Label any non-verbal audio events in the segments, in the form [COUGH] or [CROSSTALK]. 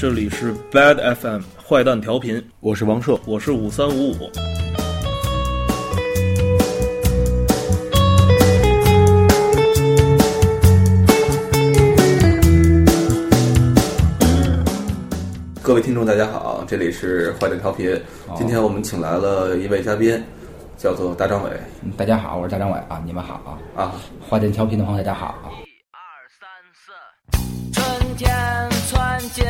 这里是 Bad FM 坏蛋调频，我是王硕，我是五三五五。各位听众大家好，这里是坏蛋调频。今天我们请来了一位嘉宾，叫做大张伟。嗯大家好，我是大张伟啊，你们好啊。啊，花店调频的朋友，大家好啊。春天穿进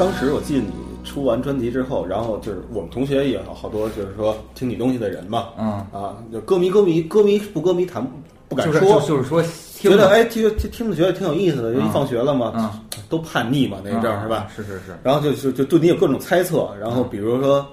当时我记得你出完专辑之后，然后就是我们同学也有好多就是说听你东西的人嘛，嗯，啊，就歌迷歌迷歌迷不歌迷谈不敢就是说，就就是说，觉得哎听听听着觉得挺有意思的，就一嗯放学了嘛，嗯都叛逆嘛那一阵儿是吧？？是是是。然后就就就对你有各种猜测，然后比如说，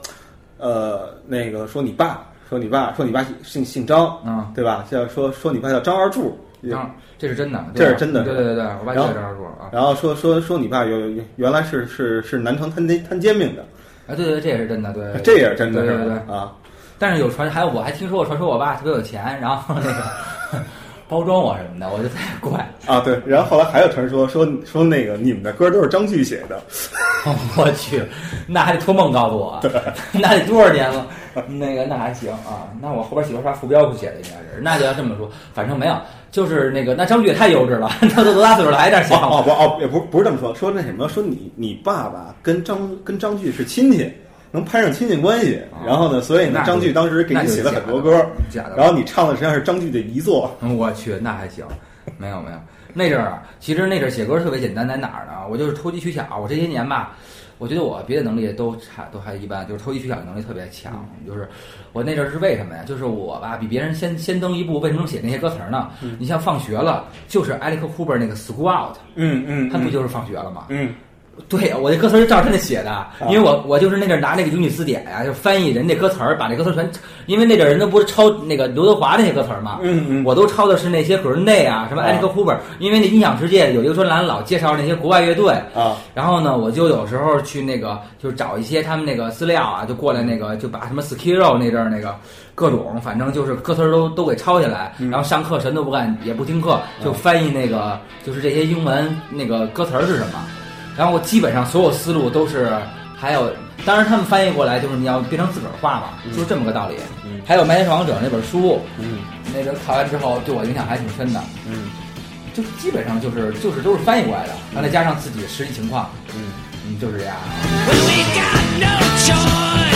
呃，那个说你爸，说你爸，说你爸姓姓张，嗯，对吧？叫说说你爸叫张二柱，张，这是真的，这是真的对对对对，我爸就在这儿住啊。然后说说说你爸有有原来是是是南城摊煎摊煎饼的，啊，对对，这也是真的，对，这也是真的对对？对。啊，但是有传，还有我还听说过传说我爸特别有钱，然后那个包装我什么的，我就特别怪。啊对，然后后来还有传说说说那个你们的歌都是张炬写的，[LAUGHS] 我去，那还得托梦告诉我，那得多少年了？那个那还行啊，那我后边写的啥副标书写的应该是，那就要这么说，反正没有，就是那个那张炬也太幼稚了，[LAUGHS] 他都多大岁数了还在这哦想哦不哦也不不是这么说，说那什么说你你爸爸跟张跟张炬是亲戚。能攀上亲戚关系，然后呢，所以呢那，张炬当时给你写了很多歌，假的。然后你唱的实际上是张炬的遗作，[LAUGHS] 嗯我去，那还行，没有没有，那阵儿啊其实那阵儿写歌特别简单，在哪儿呢？我就是投机取巧，我这些年吧，我觉得我别的能力都差都还一般，就是投机取巧的能力特别强。就是我那阵儿是为什么呀？就是我吧比别人先先登一步，为什么写那些歌词儿呢？你像放学了，就是埃里克库珀那个 School Out，嗯嗯他不就是放学了吗？嗯对呀，我这歌词儿是照着那写的，因为我我就是那阵儿拿那个英语字典呀、就翻译人家歌词儿，把那歌词儿全，因为那阵儿人都不是抄那个刘德华那些歌词儿嘛，嗯嗯。我都抄的是那些 Green 啊，什么啊。艾利克库珀，因为那音响世界有一个专栏老介绍那些国外乐队，啊。然后呢，我就有时候去那个，就是找一些他们那个资料啊，就过来那个，就把什么 Skiro 那阵儿那个各种，反正就是歌词儿都都给抄下来，然后上课什么都不干，也不听课，就翻译那个就是这些英文那个歌词儿是什么，然后我基本上所有思路都是，还有，当然他们翻译过来就是你要变成自个儿话嘛，就是这么个道理。还有《麦田守望者》那本书，嗯那个看完之后对我影响还挺深的。嗯，就基本上就是就是都是翻译过来的，然后再加上自己的实际情况，嗯嗯，就是这样。When we got no choice,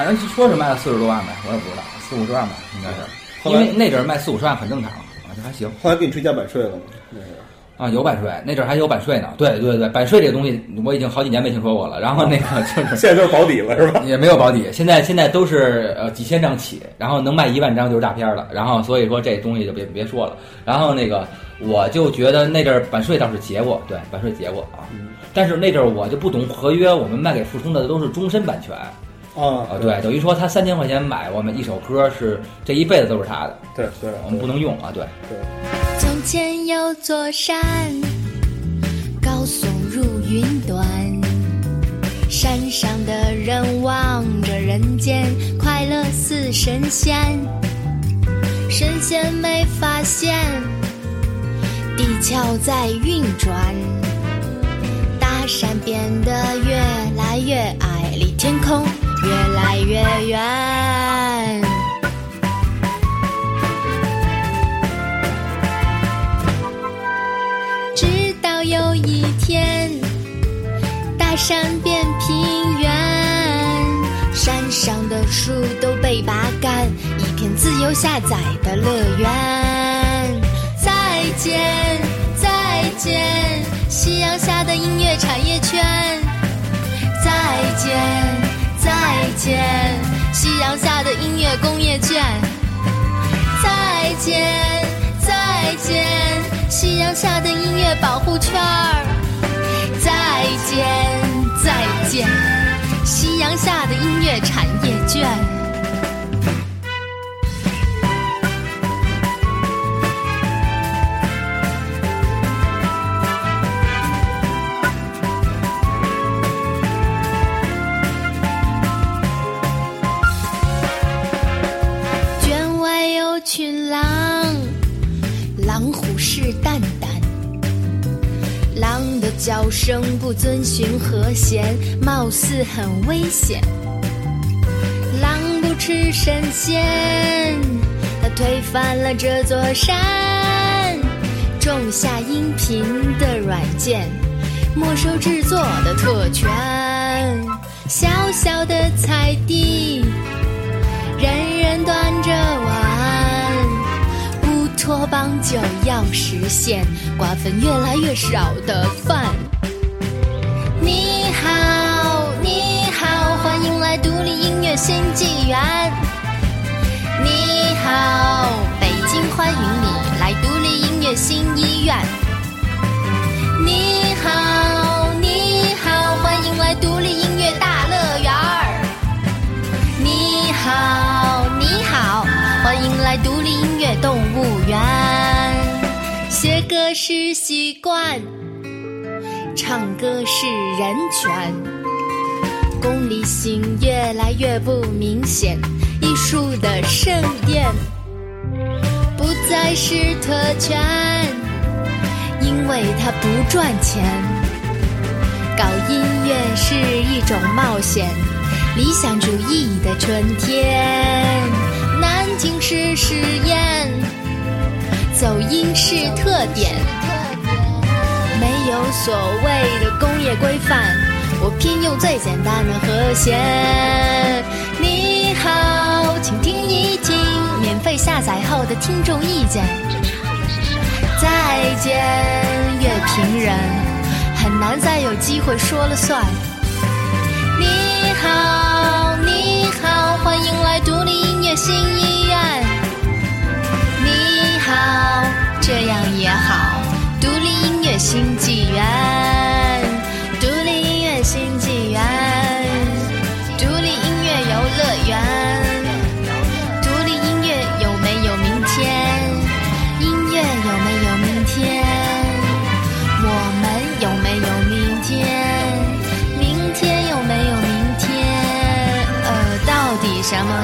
反正说是卖了四十多万呗，我也不知道，四五十万吧，应该是。因为那阵儿卖四五十万很正常啊，这还行后来给你追加版税了吗？那是啊，有版税，那阵儿还有版税呢。对对对，版税这个东西我已经好几年没听说过了。然后那个就是现在都是保底了是吧？也没有保底，现在现在都是呃几千张起，然后能卖一万张就是大片儿了。然后所以说这东西就别别说了。然后那个我就觉得那阵儿版税倒是结过，对，版税结过啊。但是那阵儿我就不懂合约，我们卖给富通的都是终身版权啊啊，对，等于说他三千块钱买我们一首歌是这一辈子都是他的，对对，我们不能用啊，对对。从前有座山，高耸入云端，山上的人望着人间，快乐似神仙。神仙没发现，地壳在运转，大山变得越来越矮，离天空越来越远。直到有一天，大山变平原，山上的树都被拔干，一片自由下载的乐园。再见，再见，夕阳下的音乐产业圈。再见，再见，夕阳下的音乐工业圈。再见，再见，夕阳下的音乐保护圈儿。再见，再见，夕阳下的音乐产业圈。叫声不遵循和弦，貌似很危险。狼不吃神仙，它推翻了这座山，种下音频的软件，没收制作的特权。小小的菜地，人人端着碗，乌托邦就要实现，瓜分越来越少的饭。新纪元。你好，北京欢迎你来独立音乐新医院。你好，你好，欢迎来独立音乐大乐园儿。你好，你好，欢迎来独立音乐动物园。写歌是习惯，唱歌是人权。功利性越来越不明显，艺术的盛宴不再是特权，因为它不赚钱。搞音乐是一种冒险，理想主义的春天。南京是实验，走音是特点。没有所谓的工业规范，我偏用最简单的和弦。你好，请听一听免费下载后的听众意见。再见，乐评人，很难再有机会说了算。你好，你好，欢迎来独立音乐新医院。你好，这样也好。独立音乐新纪元，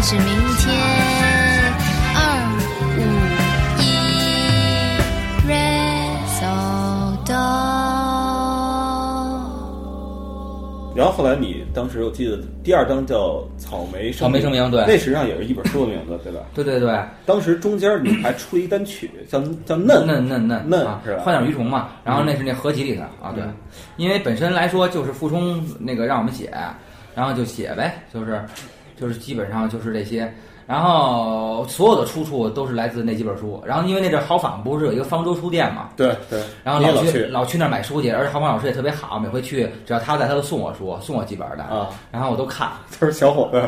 是明天？然后后来你当时我记得第二章叫《草莓草莓声明对。那实际上也是一本书的名字，对吧？对对对，当时中间你还出了一单曲，叫叫嫩嫩嫩嫩嫩啊是吧，幻想鱼虫嘛，然后那是那合集里的啊，对。嗯，因为本身来说就是傅冲那个让我们写，然后就写呗，就是就是基本上就是这些。然后所有的出处都是来自那几本书，然后因为那阵儿豪坊不是有一个方舟书店嘛，对对，然后老去老去那儿买书去，而且豪坊老师也特别好，每回去只要他在，他都送我书，送我几本的，啊，然后我都看。都是小伙子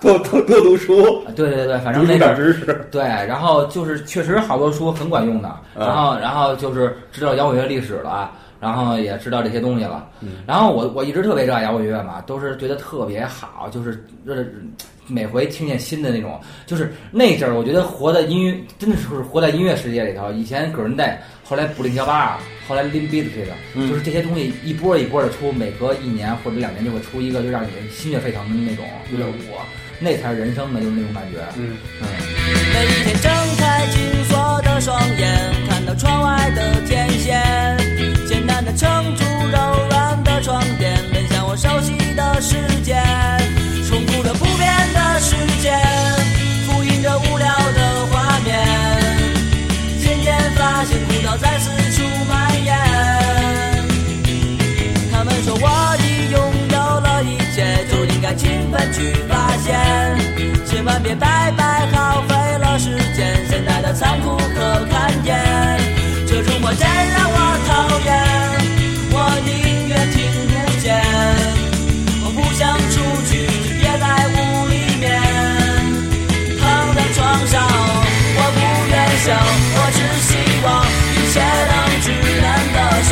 多多多读书，对对对，反正读书那阵儿长知识。对，然后就是确实好多书很管用的，嗯然后然后就是知道摇滚乐历史了，然后也知道这些东西了，嗯。然后我我一直特别热爱摇滚乐嘛，都是觉得特别好，就是呃每回听见新的那种，就是那阵儿我觉得活在音乐真的是活在音乐世界里头，以前 Green Day，后来布林加巴尔，后来 Limp Bizkit，嗯。就是这些东西一波一波的出，每隔一年或者两年就会出一个，就让你心血沸腾的那种乐舞，那才是人生的，就是那种感觉，嗯，嗯。在四处蔓延。他们说我已拥有了一切，就应该勤奋去发现，千万别白白耗费了时间。现在的残酷可看见，这种话真让我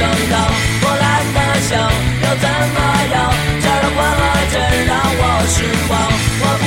的生长。我懒得想，又怎么样？这儿的欢乐真让我失望。我不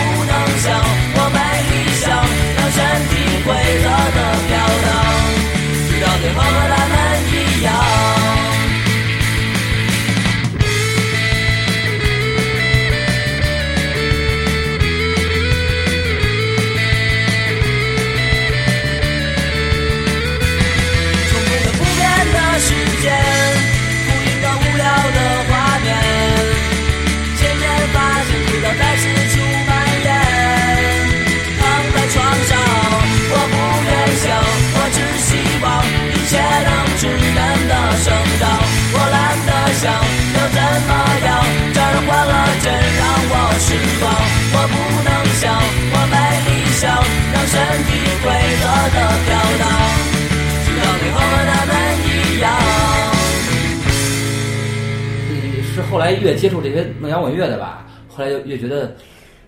接触这些弄摇滚乐的吧，后来就越觉得。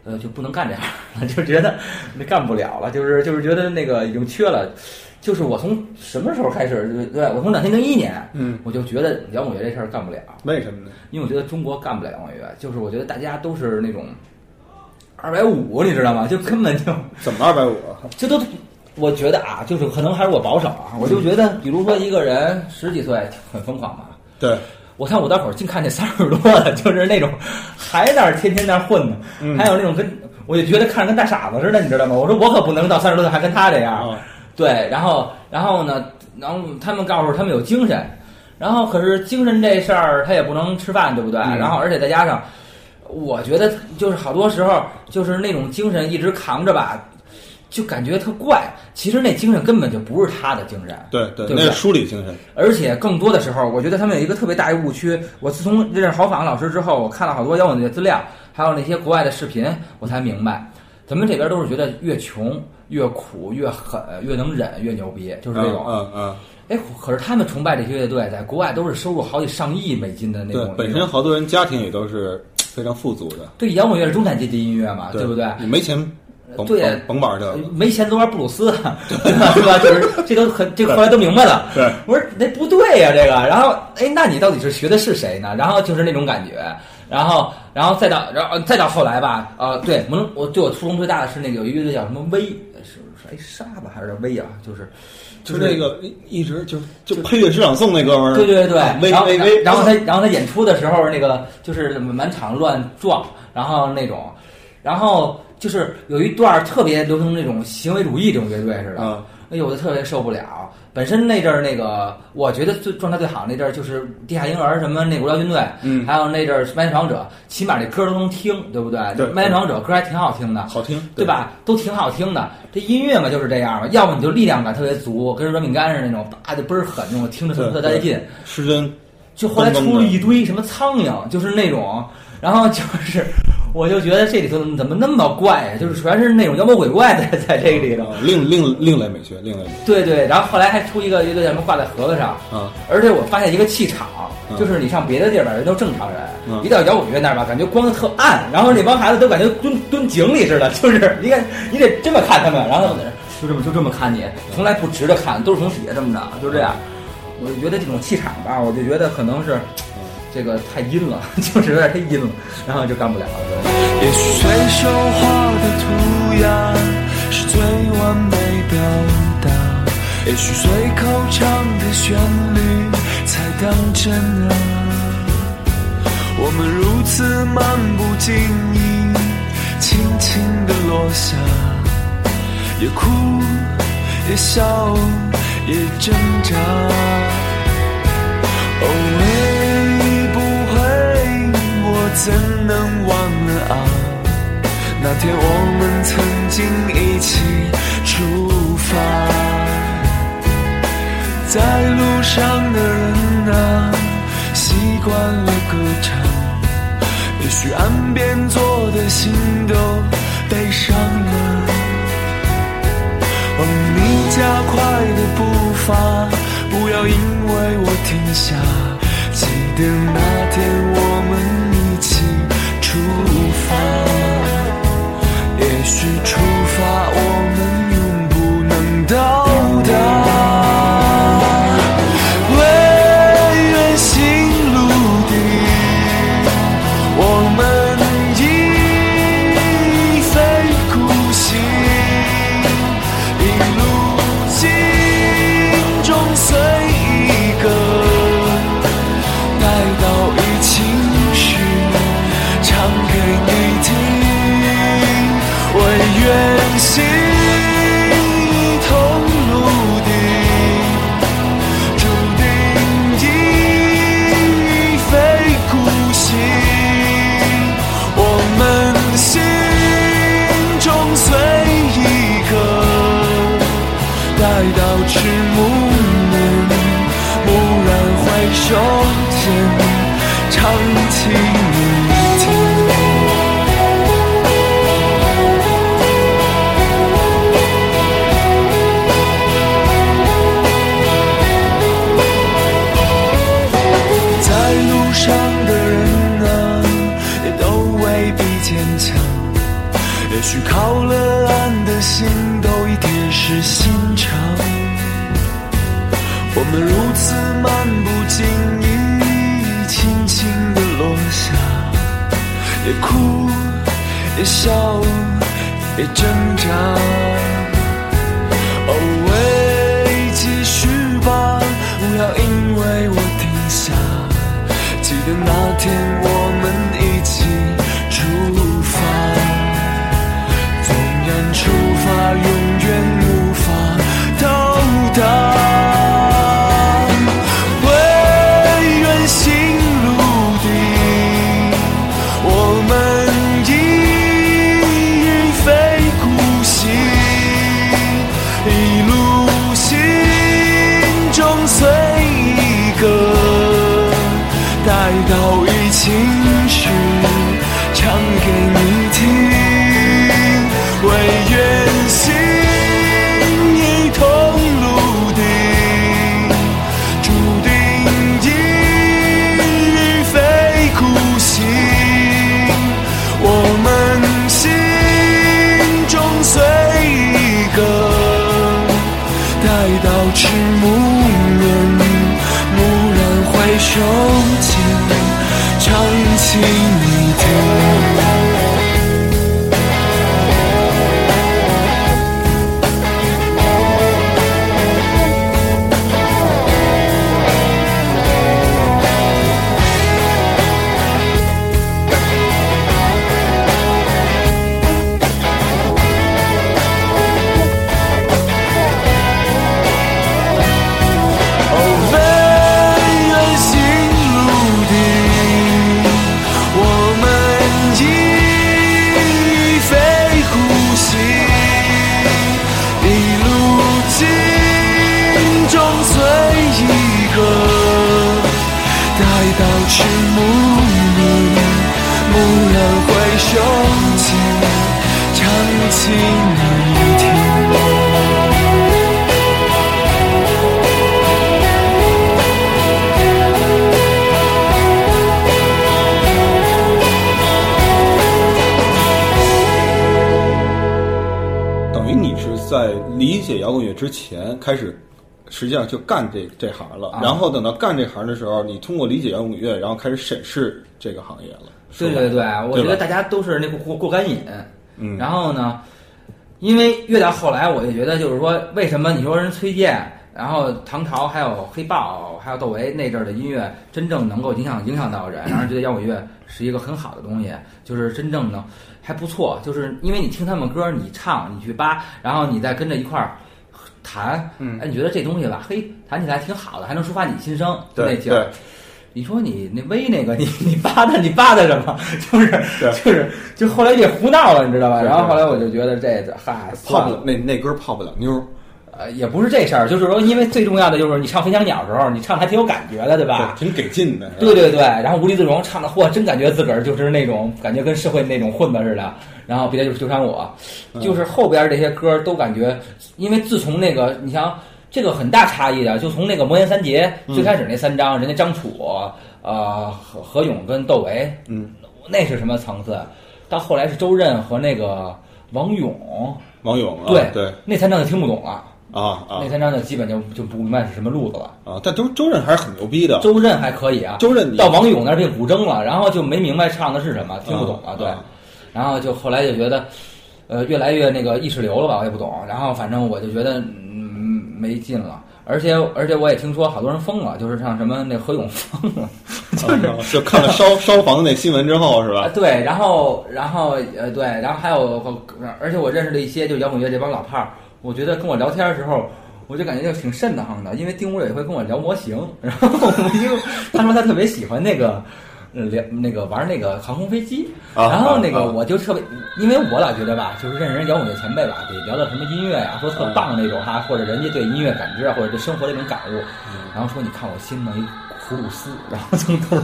呃，就不能干这样了，[LAUGHS] 就觉得那干不了了，就是就是觉得那个已经缺了。就是我从什么时候开始？对对，我从两千零一年，嗯，我就觉得摇滚乐这事儿干不了，为什么呢？因为我觉得中国干不了摇滚乐，就是我觉得大家都是那种二百五，你知道吗？就根本就 [LAUGHS] 怎么二百五？这都，我觉得啊，就是可能还是我保守啊，我就觉得，比如说一个人十几岁很疯狂嘛，对，我看五道口净看这三十多的，[LAUGHS] 就是那种还在那儿天天在那儿混呢，嗯还有那种跟我就觉得看着跟大傻子似的，你知道吗？我说我可不能到三十多岁还跟他这样，啊，对，然后然后呢，然后他们告诉他们有精神，然后可是精神这事儿他也不能吃饭，对不对？嗯然后而且再加上，我觉得就是好多时候就是那种精神一直扛着吧，就感觉特怪。其实那精神根本就不是他的精神，对对，对不对那是梳理精神。而且更多的时候，我觉得他们有一个特别大的误区。我自从认识郝仿老师之后，我看了好多摇滚乐资料，还有那些国外的视频，我才明白，咱们这边都是觉得越穷越苦越狠越能忍越牛逼，就是这种。嗯嗯哎，可是他们崇拜这些乐队，在国外都是收入好几上亿美金的嗯，那种。，对本身好多人家庭也都是非常富足的，对摇滚乐是中产阶级音乐嘛，对不对？你没钱，甭对甭甭玩这个。没钱都玩布鲁斯，对吧？就是这都很，这个后来都明白了。对，我说那不对呀、这个。然后，哎，那你到底是学的是谁呢？然后就是那种感觉。然后，然后再到，然后再到后来吧，呃，对，我能，我对我触动最大的是那个有一个乐队叫什么威，是是哎沙吧还是威啊？就是就是那个一一直就就配乐诗朗诵那哥们儿，对对对，啊微然后微微，然后他然后他演出的时候，那个就是满场乱撞，然后那种，然后就是有一段特别流行那种行为主义这种乐队似的，啊哎呦，我就特别受不了。本身那阵儿那个，我觉得最状态最好那阵儿就是地下婴儿什么那无聊军队，嗯还有那阵儿麦田闯者，起码这歌都能听，对不对？对麦田闯者歌还挺好听的，好听，对？吧？都挺好听的。这音乐嘛就是这样嘛，要么你就力量感特别足，跟软饼干似的那种，叭就倍儿狠那种，听着特特带劲。失真，就后来出了一堆什么苍蝇，就是那种，然后就是，我就觉得这里头怎么那么怪呀、就是全是那种妖魔鬼怪在在这个里头。啊另另另类美学，另类美学对对，然后后来还出一个一个叫什么挂在盒子上，嗯，而且我发现一个气场，嗯就是你上别的地儿吧，人都正常人，嗯一到摇滚乐那儿吧，感觉光的特暗，然后那帮孩子都感觉蹲蹲井里似的，就是你看你得这么看他们，然后就这么就这么看你，从来不直着看，都是从底下这么着，就这样。我就觉得这种气场吧，我就觉得可能是这个太阴了，[LAUGHS] 就是有点太阴了，然后就干不了了。也许随手画的涂鸦是最完美表达，也许随口唱的旋律才当真啊。我们如此漫不经意，轻轻地落下，也哭，也笑，也挣扎。哦，会不会我怎能忘了啊？那天我们曾经一起出发，在路上的人啊，习惯了歌唱，也许岸边坐的心都悲伤了。哦，你加快的步伐，不要因为我停下。记得那天我，也许我们如此漫不经意，轻轻地落下，也哭，也笑，也挣扎。哦喂，继续吧，不要因为我停下。记得那天我回唱起你听。等于你是在理解摇滚乐之前开始，实际上就干这这行了。啊然后等到干这行的时候，你通过理解摇滚乐，然后开始审视这个行业了。对对对，我觉得大家都是那过过过干瘾。嗯，然后呢，因为越到后来，我就觉得就是说，为什么你说人崔健，然后唐朝还有黑豹，还有窦唯那阵儿的音乐，真正能够影响影响到人，让人觉得摇滚乐是一个很好的东西，就是真正的还不错。就是因为你听他们歌，你唱，你去扒，然后你再跟着一块儿。弹，嗯哎，你觉得这东西吧，嘿，弹起来挺好的，还能抒发你心声，就那对劲儿对。你说你那微那个，[LAUGHS] 你你扒他你扒他什么？[LAUGHS] 就是就是就后来也胡闹了，你知道吧？对对然后后来我就觉得这嗨，泡不了，那那歌泡不了妞儿，呃，也不是这事儿，就是说，因为最重要的就是你唱《飞翔鸟》的时候，你唱的还挺有感觉的，对吧？挺给劲的。对对对，然后无地自容唱的，嚯，真感觉自个儿就是那种感觉跟社会那种混子似的。然后别的就是纠缠我，就是后边这些歌都感觉，因为自从那个你像这个很大差异的，就从那个魔岩三杰最开始那三张，人家张楚、呃何何勇跟窦唯，嗯，那是什么层次？到后来是周任和那个王勇，王勇啊，对对那三张就听不懂了，啊啊那三张就基本就就不明白是什么路子了。啊！但周周任还是很牛逼的。周任还可以啊，周任到王勇那儿变古筝了，然后就没明白唱的是什么，听不懂了，对啊，然后就后来就觉得，呃，越来越那个意识流了吧，我也不懂，然后反正我就觉得嗯没劲了，而且而且我也听说好多人疯了，就是像什么那何勇疯了，啊就看了烧烧房的那新闻之后是啊吧？对，然后然后呃对，然后还有而且我认识了一些就摇滚乐这帮老炮儿，我觉得跟我聊天的时候。我就感觉就挺瘆得慌的，因为丁武有一回跟我聊模型，然后我就他说他特别喜欢那个，呃，聊那个玩那个航空飞机，啊然后那个啊啊我就特别，因为我老觉得吧，就是认识人摇滚乐前辈吧，得聊到什么音乐呀、说特棒那种哈，或者人家对音乐感知啊，或者对生活的一种感悟，然后说你看我新弄一葫芦丝，然后从头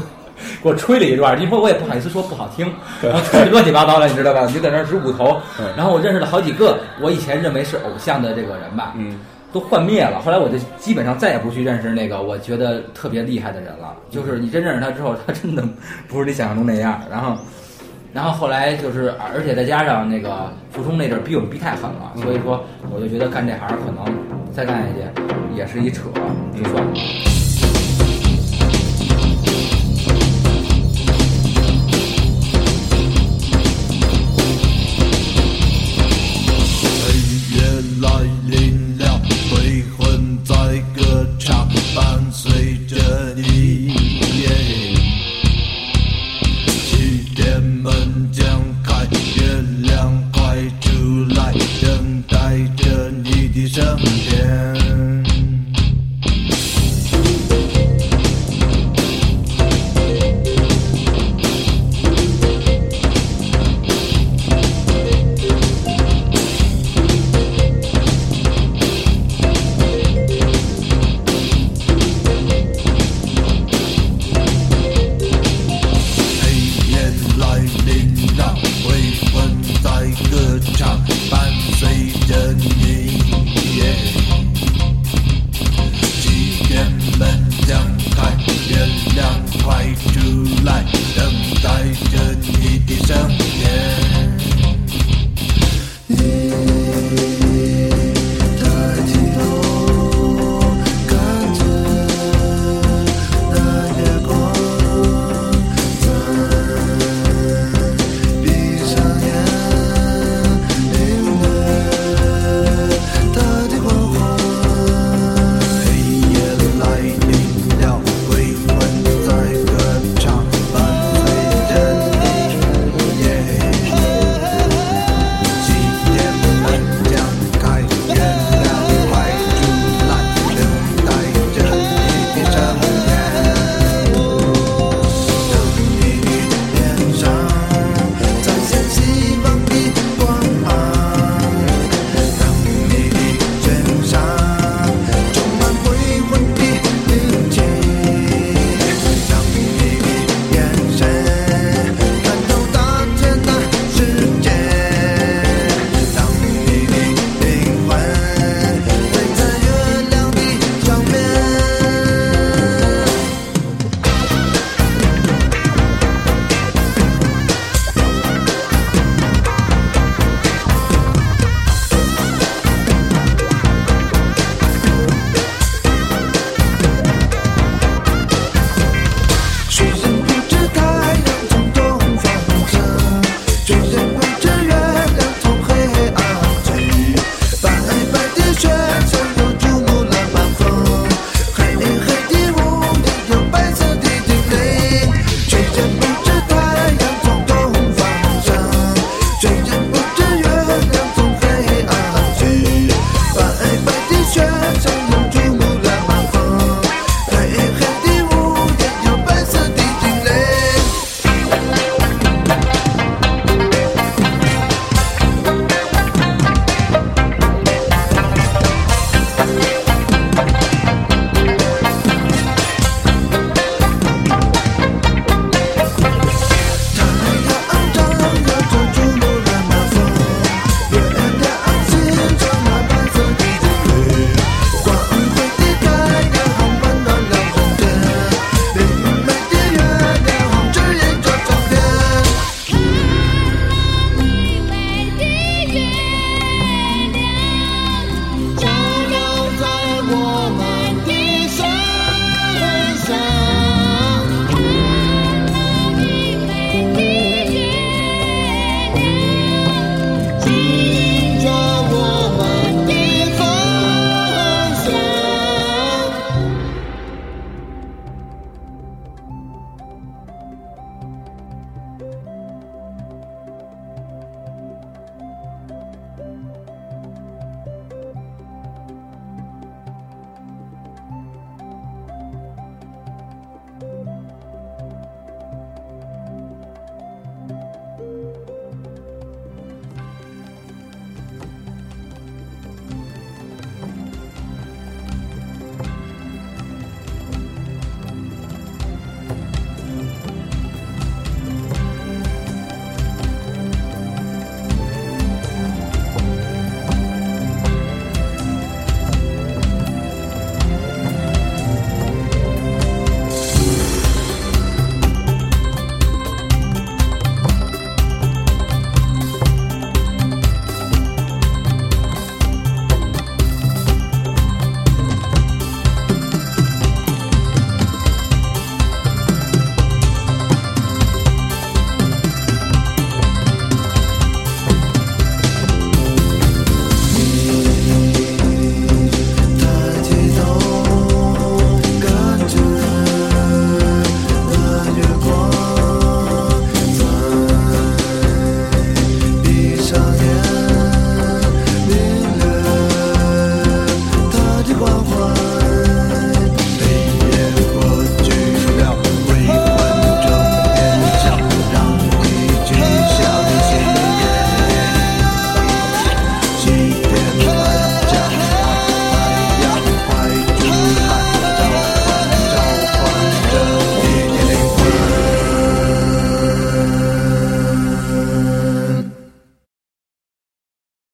给我吹了一段，因为我也不好意思说不好听，[LAUGHS] 然后乱七八糟的，你知道吧？你就在那儿直舞头，然后我认识了好几个我以前认为是偶像的这个人吧，嗯，都幻灭了。后来我就基本上再也不去认识那个我觉得特别厉害的人了。就是你真认识他之后，他真的不是你想象中那样。然后，然后后来就是，而且再加上那个傅冲那阵儿逼我们逼太狠了，所以说我就觉得干这行可能再干下去也是一扯，就算了。